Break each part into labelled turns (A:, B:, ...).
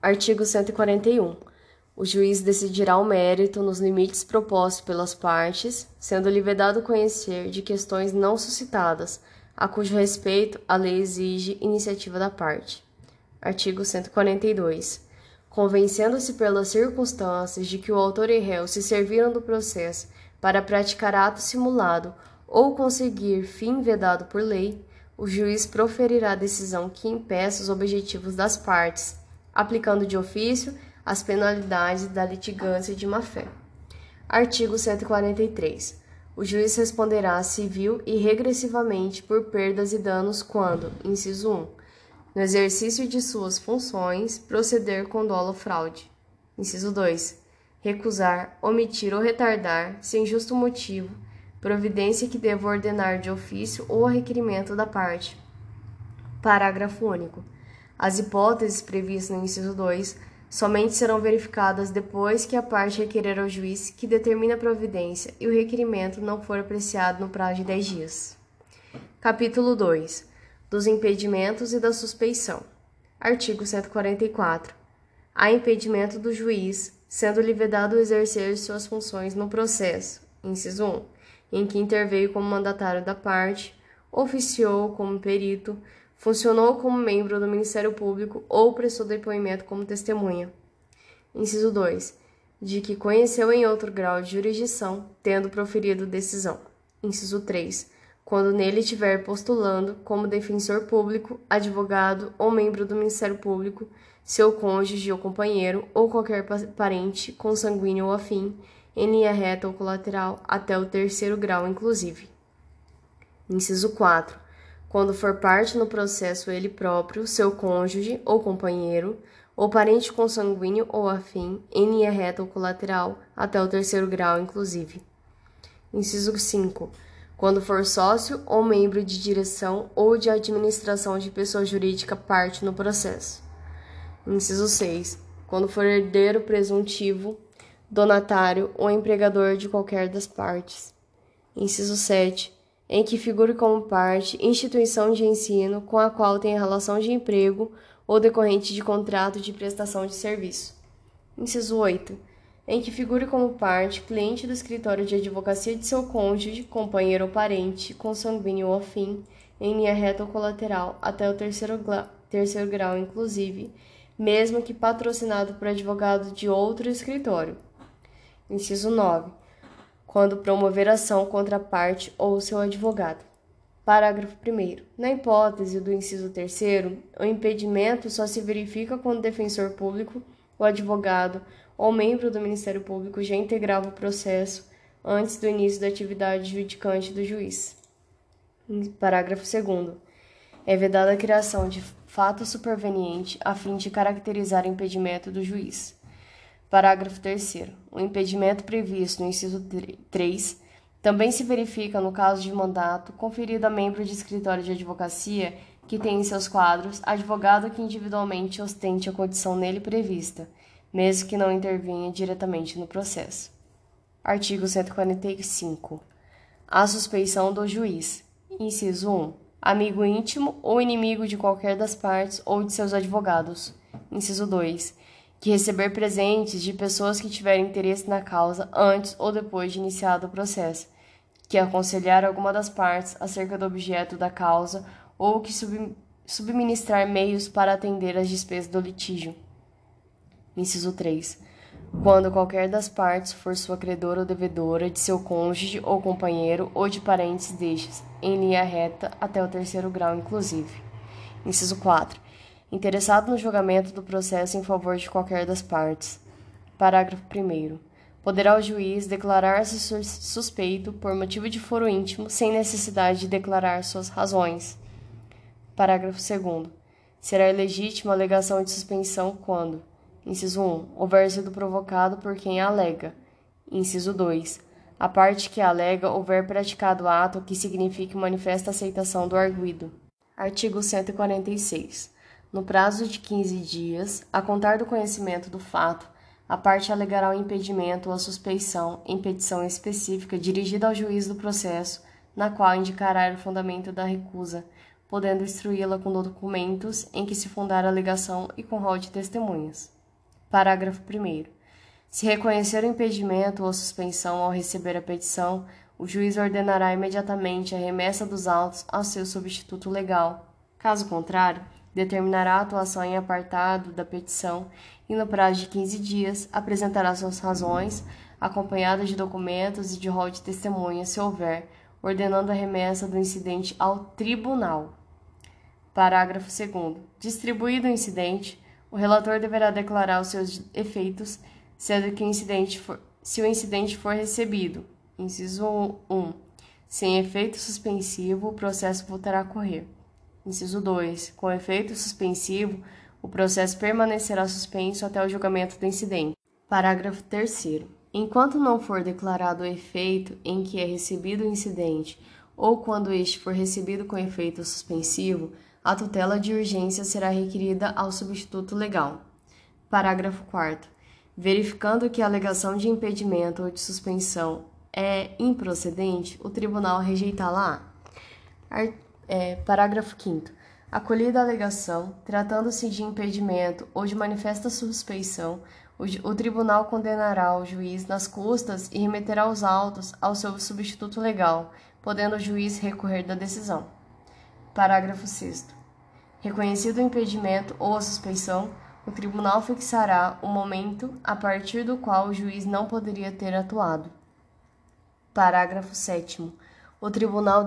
A: Artigo 141. O juiz decidirá o mérito nos limites propostos pelas partes, sendo-lhe vedado conhecer de questões não suscitadas, a cujo respeito a lei exige iniciativa da parte. Artigo 142. Convencendo-se pelas circunstâncias de que o autor e réu se serviram do processo para praticar ato simulado ou conseguir fim vedado por lei, o juiz proferirá decisão que impeça os objetivos das partes, aplicando de ofício as penalidades da litigância de má-fé. Artigo 143. O juiz responderá civil e regressivamente por perdas e danos quando, inciso 1, no exercício de suas funções, proceder com dolo fraude. Inciso 2. Recusar, omitir ou retardar, sem justo motivo, providência que deva ordenar de ofício ou a requerimento da parte. Parágrafo único. As hipóteses previstas no inciso 2 somente serão verificadas depois que a parte requerer ao juiz que determine a providência e o requerimento não for apreciado no prazo de 10 dias. Capítulo 2. Dos impedimentos e da suspeição. Artigo 144. Há impedimento do juiz, sendo-lhe vedado exercer suas funções no processo. Inciso 1. Em que interveio como mandatário da parte, oficiou como perito, funcionou como membro do Ministério Público ou prestou depoimento como testemunha. Inciso 2. De que conheceu em outro grau de jurisdição, tendo proferido decisão. Inciso 3. Quando nele estiver postulando como defensor público, advogado ou membro do Ministério Público, seu cônjuge ou companheiro ou qualquer parente consanguíneo ou afim, em linha reta ou colateral, até o terceiro grau, inclusive. Inciso 4 quando for parte no processo ele próprio, seu cônjuge ou companheiro, ou parente consanguíneo ou afim, em linha reta ou colateral, até o terceiro grau, inclusive. Inciso 5. Quando for sócio ou membro de direção ou de administração de pessoa jurídica parte no processo. Inciso 6. Quando for herdeiro presuntivo, donatário ou empregador de qualquer das partes. Inciso 7 em que figure como parte instituição de ensino com a qual tenha relação de emprego ou decorrente de contrato de prestação de serviço. Inciso 8. Em que figure como parte cliente do escritório de advocacia de seu cônjuge, companheiro ou parente, consanguíneo ou afim, em linha reta ou colateral, até o terceiro, terceiro grau, inclusive, mesmo que patrocinado por advogado de outro escritório. Inciso 9 quando promover ação contra a parte ou seu advogado. Parágrafo 1. Na hipótese do inciso 3, o impedimento só se verifica quando o defensor público, o advogado ou membro do Ministério Público já integrava o processo antes do início da atividade judicante do juiz. Parágrafo 2. É vedada a criação de fato superveniente a fim de caracterizar o impedimento do juiz. Parágrafo 3. O impedimento previsto no inciso 3 também se verifica no caso de mandato conferido a membro de escritório de advocacia que tem em seus quadros advogado que individualmente ostente a condição nele prevista, mesmo que não intervenha diretamente no processo. Artigo 145. A suspeição do juiz. Inciso 1. Amigo íntimo ou inimigo de qualquer das partes ou de seus advogados. Inciso 2 que receber presentes de pessoas que tiverem interesse na causa antes ou depois de iniciado o processo, que aconselhar alguma das partes acerca do objeto da causa ou que sub subministrar meios para atender às despesas do litígio. Inciso 3. Quando qualquer das partes for sua credora ou devedora de seu cônjuge ou companheiro ou de parentes destes, em linha reta até o terceiro grau, inclusive. Inciso 4 interessado no julgamento do processo em favor de qualquer das partes. Parágrafo 1. Poderá o juiz declarar-se suspeito por motivo de foro íntimo sem necessidade de declarar suas razões. Parágrafo 2. Será ilegítima a alegação de suspensão quando: inciso 1. houver sido provocado por quem a alega. Inciso 2. A parte que a alega houver praticado ato que signifique manifesta aceitação do arguido. Artigo 146. No prazo de 15 dias, a contar do conhecimento do fato, a parte alegará o impedimento ou a suspeição em petição específica dirigida ao juiz do processo, na qual indicará o fundamento da recusa, podendo instruí-la com documentos em que se fundar a alegação e com rol de testemunhas. Parágrafo 1. Se reconhecer o impedimento ou suspensão ao receber a petição, o juiz ordenará imediatamente a remessa dos autos ao seu substituto legal. Caso contrário, determinará a atuação em apartado da petição e, no prazo de 15 dias, apresentará suas razões, acompanhadas de documentos e de rol de testemunhas, se houver, ordenando a remessa do incidente ao tribunal. Parágrafo 2. Distribuído o incidente, o relator deverá declarar os seus efeitos, sendo que o incidente for, se o incidente for recebido. Inciso 1. Sem efeito suspensivo, o processo voltará a correr. Inciso 2. Com efeito suspensivo, o processo permanecerá suspenso até o julgamento do incidente. Parágrafo 3. Enquanto não for declarado o efeito em que é recebido o incidente ou quando este for recebido com efeito suspensivo, a tutela de urgência será requerida ao substituto legal. Parágrafo 4. Verificando que a alegação de impedimento ou de suspensão é improcedente, o tribunal rejeitá-la. É, parágrafo 5. Acolhida a alegação, tratando-se de impedimento ou de manifesta suspeição, o, o tribunal condenará o juiz nas custas e remeterá os autos ao seu substituto legal, podendo o juiz recorrer da decisão. Parágrafo 6. Reconhecido o impedimento ou a suspeição, o tribunal fixará o momento a partir do qual o juiz não poderia ter atuado. Parágrafo 7. O tribunal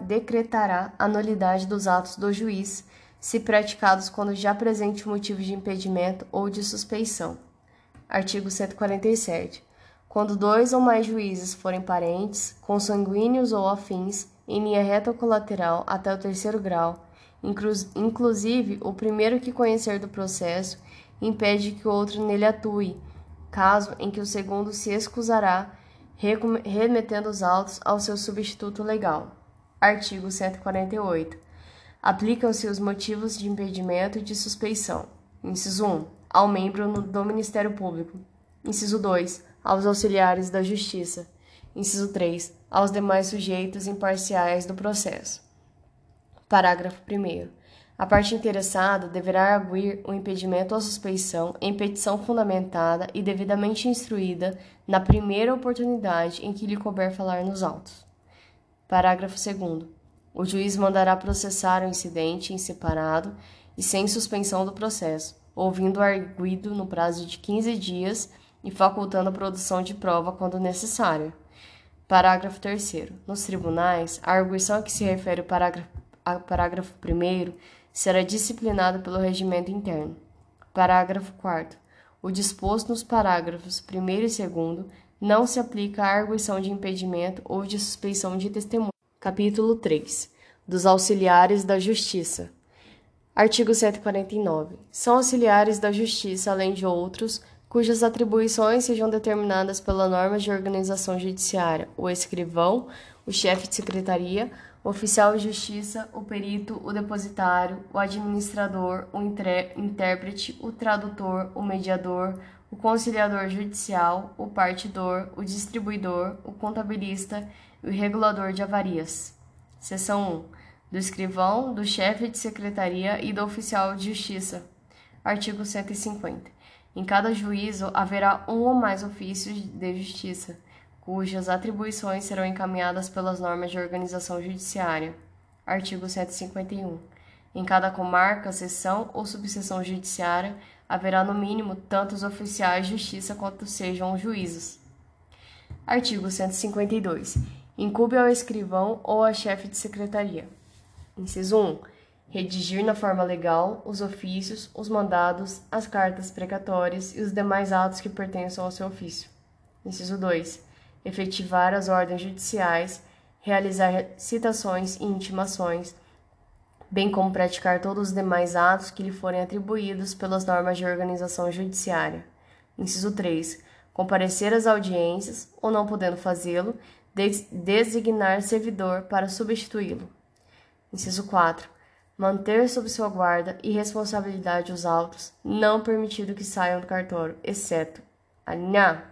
A: decretará a nulidade dos atos do juiz, se praticados quando já presente motivo de impedimento ou de suspeição. Artigo 147. Quando dois ou mais juízes forem parentes, consanguíneos ou afins, em linha reta ou colateral até o terceiro grau, inclusive o primeiro que conhecer do processo, impede que o outro nele atue, caso em que o segundo se excusará, remetendo os autos ao seu substituto legal. Artigo 148. Aplicam-se os motivos de impedimento e de suspeição. Inciso 1. Ao membro do Ministério Público. Inciso 2. Aos auxiliares da Justiça. Inciso 3. Aos demais sujeitos imparciais do processo. Parágrafo 1. A parte interessada deverá arguir o impedimento ou suspeição em petição fundamentada e devidamente instruída na primeira oportunidade em que lhe couber falar nos autos. Parágrafo 2. O juiz mandará processar o incidente em separado e sem suspensão do processo, ouvindo o arguido no prazo de 15 dias e facultando a produção de prova quando necessária. Parágrafo 3. Nos tribunais, a arguição a que se refere o parágrafo parágrafo 1 será disciplinado pelo regimento interno. Parágrafo 4 O disposto nos parágrafos 1 e 2 não se aplica à arguição de impedimento ou de suspeição de testemunho. Capítulo 3 Dos auxiliares da Justiça. Artigo 149. São auxiliares da Justiça, além de outros, cujas atribuições sejam determinadas pela norma de organização judiciária, o escrivão, o chefe de secretaria, o oficial de justiça, o perito, o depositário, o administrador, o intérprete, o tradutor, o mediador, o conciliador judicial, o partidor, o distribuidor, o contabilista e o regulador de avarias. Seção 1. Do escrivão, do chefe de secretaria e do oficial de justiça. Artigo 150. Em cada juízo haverá um ou mais ofícios de justiça cujas atribuições serão encaminhadas pelas normas de organização judiciária. Artigo 151. Em cada comarca, seção ou subseção judiciária, haverá no mínimo tantos oficiais de justiça quanto sejam juízes. Artigo 152. Incube ao escrivão ou a chefe de secretaria. Inciso 1. Redigir na forma legal os ofícios, os mandados, as cartas precatórias e os demais atos que pertençam ao seu ofício. Inciso 2 efetivar as ordens judiciais, realizar citações e intimações, bem como praticar todos os demais atos que lhe forem atribuídos pelas normas de organização judiciária. Inciso 3. Comparecer às audiências, ou não podendo fazê-lo, designar servidor para substituí-lo. Inciso 4. Manter sob sua guarda e responsabilidade os autos, não permitido que saiam do cartório, exceto a linha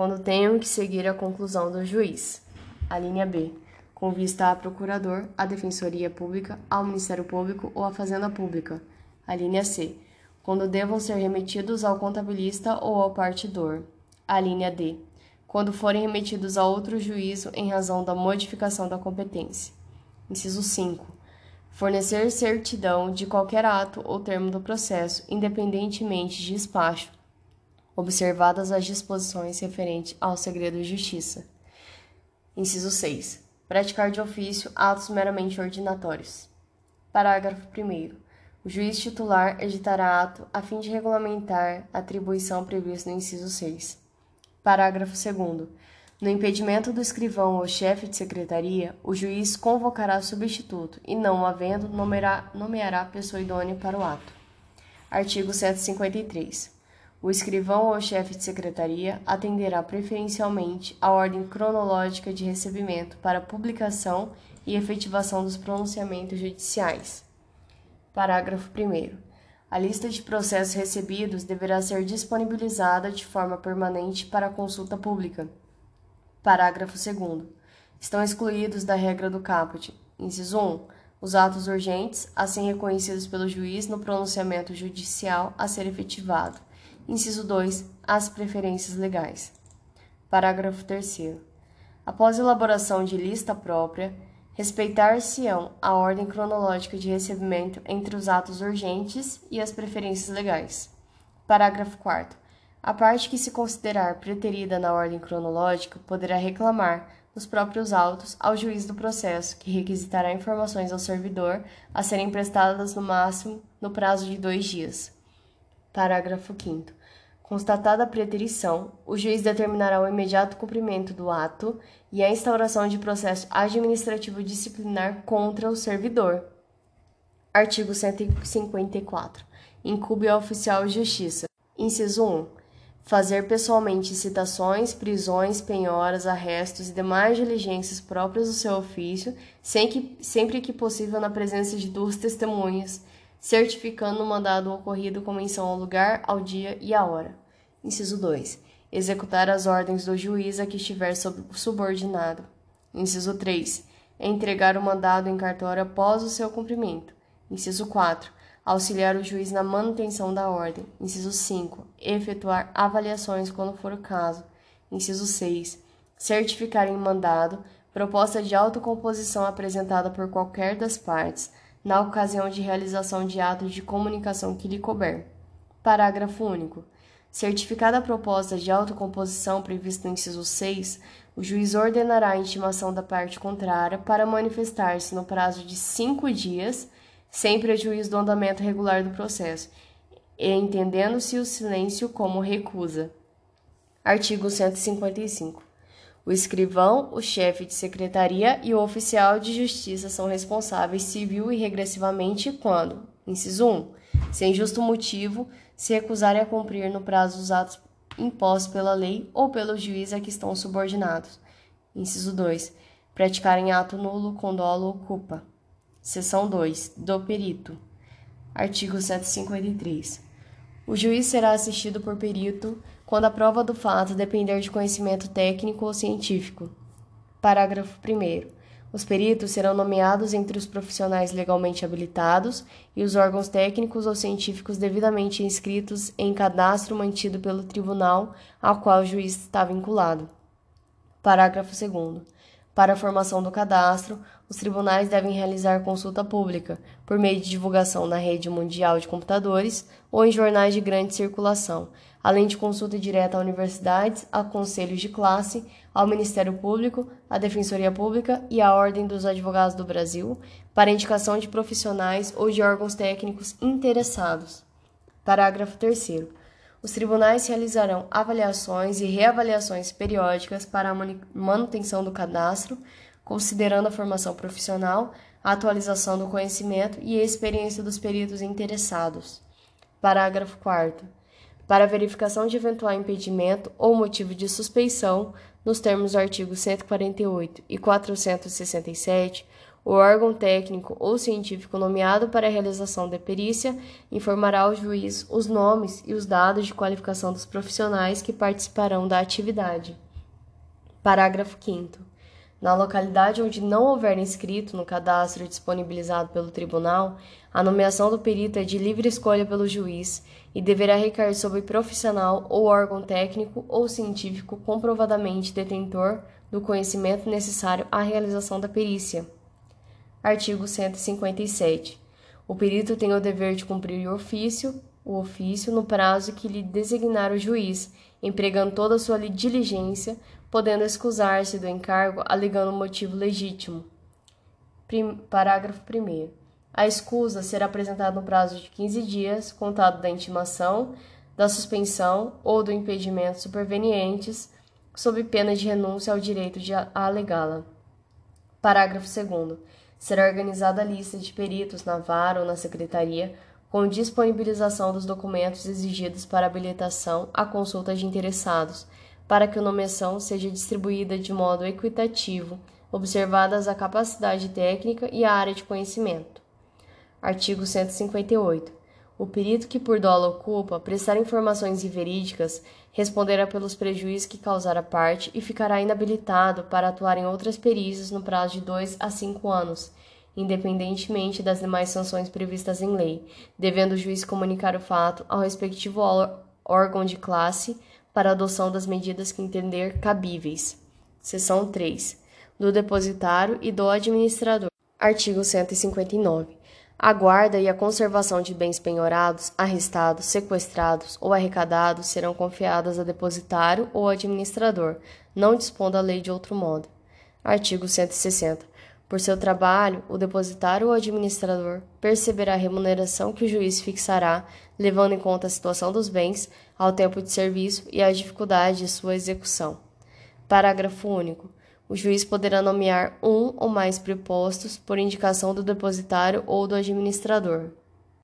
A: quando tenham que seguir a conclusão do juiz. A linha B. com vista a procurador, a defensoria pública, ao Ministério Público ou à Fazenda Pública. A linha C, quando devam ser remetidos ao contabilista ou ao partidor. A linha D, quando forem remetidos a outro juízo em razão da modificação da competência. Inciso 5. Fornecer certidão de qualquer ato ou termo do processo, independentemente de despacho, observadas as disposições referentes ao segredo de justiça. Inciso 6 praticar de ofício atos meramente ordinatórios. Parágrafo 1. O juiz titular editará ato a fim de regulamentar a atribuição prevista no inciso 6. Parágrafo 2. No impedimento do escrivão ou chefe de secretaria, o juiz convocará substituto e, não havendo, nomeará, nomeará pessoa idônea para o ato. Artigo 153. O escrivão ou chefe de secretaria atenderá preferencialmente à ordem cronológica de recebimento para publicação e efetivação dos pronunciamentos judiciais. Parágrafo 1. A lista de processos recebidos deverá ser disponibilizada de forma permanente para consulta pública. Parágrafo 2. Estão excluídos da regra do caput. Inciso 1. Os atos urgentes, assim reconhecidos pelo juiz no pronunciamento judicial a ser efetivado. Inciso 2. As preferências legais. Parágrafo 3. Após elaboração de lista própria, respeitar-se-ão a ordem cronológica de recebimento entre os atos urgentes e as preferências legais. Parágrafo 4. A parte que se considerar preterida na ordem cronológica poderá reclamar, nos próprios autos, ao juiz do processo, que requisitará informações ao servidor a serem prestadas no máximo no prazo de dois dias. Parágrafo 5. Constatada a preterição, o juiz determinará o imediato cumprimento do ato e a instauração de processo administrativo disciplinar contra o servidor. Artigo 154. Incube ao oficial de justiça. Inciso 1. Fazer pessoalmente citações, prisões, penhoras, arrestos e demais diligências próprias do seu ofício, sem que, sempre que possível na presença de duas testemunhas, certificando o mandado ocorrido com menção ao lugar, ao dia e à hora. Inciso 2. Executar as ordens do juiz a que estiver subordinado. Inciso 3. Entregar o mandado em cartório após o seu cumprimento. Inciso 4. Auxiliar o juiz na manutenção da ordem. Inciso 5. Efetuar avaliações quando for o caso. Inciso 6. Certificar em mandado proposta de autocomposição apresentada por qualquer das partes, na ocasião de realização de atos de comunicação que lhe couber. Parágrafo único. Certificada a proposta de autocomposição prevista no inciso 6, o juiz ordenará a intimação da parte contrária para manifestar-se no prazo de cinco dias, sem prejuízo do andamento regular do processo, entendendo-se o silêncio como recusa. Artigo 155. O escrivão, o chefe de secretaria e o oficial de justiça são responsáveis civil e regressivamente quando, inciso 1, sem justo motivo, se recusarem a cumprir no prazo os atos impostos pela lei ou pelo juiz a que estão subordinados. Inciso 2. Praticarem ato nulo com dolo ou culpa. Seção 2. Do perito. Artigo 153. O juiz será assistido por perito quando a prova do fato depender de conhecimento técnico ou científico. Parágrafo 1. Os peritos serão nomeados entre os profissionais legalmente habilitados e os órgãos técnicos ou científicos devidamente inscritos em cadastro mantido pelo tribunal ao qual o juiz está vinculado. Parágrafo 2. Para a formação do cadastro, os tribunais devem realizar consulta pública, por meio de divulgação na rede mundial de computadores ou em jornais de grande circulação, além de consulta direta a universidades, a conselhos de classe, ao Ministério Público, à Defensoria Pública e à Ordem dos Advogados do Brasil, para indicação de profissionais ou de órgãos técnicos interessados. Parágrafo 3. Os tribunais realizarão avaliações e reavaliações periódicas para a manutenção do cadastro, considerando a formação profissional, a atualização do conhecimento e a experiência dos peritos interessados. Parágrafo 4 para verificação de eventual impedimento ou motivo de suspeição, nos termos do artigo 148 e 467, o órgão técnico ou científico nomeado para a realização da perícia informará ao juiz os nomes e os dados de qualificação dos profissionais que participarão da atividade. Parágrafo 5. Na localidade onde não houver inscrito no cadastro disponibilizado pelo tribunal, a nomeação do perito é de livre escolha pelo juiz e deverá recair sobre profissional ou órgão técnico ou científico comprovadamente detentor do conhecimento necessário à realização da perícia. Artigo 157. O perito tem o dever de cumprir o ofício, o ofício no prazo que lhe designar o juiz, empregando toda a sua diligência, podendo excusar-se do encargo alegando motivo legítimo. Prim, parágrafo 1. A escusa será apresentada no prazo de 15 dias, contado da intimação, da suspensão ou do impedimento supervenientes, sob pena de renúncia ao direito de alegá-la. Parágrafo 2. Será organizada a lista de peritos na vara ou na secretaria, com disponibilização dos documentos exigidos para habilitação à consulta de interessados para que a nomeação seja distribuída de modo equitativo, observadas a capacidade técnica e a área de conhecimento. Artigo 158. O perito que por dolo ocupa prestar informações inverídicas responderá pelos prejuízos que causar a parte e ficará inabilitado para atuar em outras perícias no prazo de dois a cinco anos, independentemente das demais sanções previstas em lei, devendo o juiz comunicar o fato ao respectivo órgão de classe para adoção das medidas que entender cabíveis. Seção 3. Do depositário e do administrador. Artigo 159. A guarda e a conservação de bens penhorados, arrestados, sequestrados ou arrecadados serão confiadas a depositário ou administrador, não dispondo a lei de outro modo. Artigo 160. Por seu trabalho, o depositário ou administrador perceberá a remuneração que o juiz fixará, levando em conta a situação dos bens, ao tempo de serviço e à dificuldade de sua execução. Parágrafo único. O juiz poderá nomear um ou mais prepostos por indicação do depositário ou do administrador.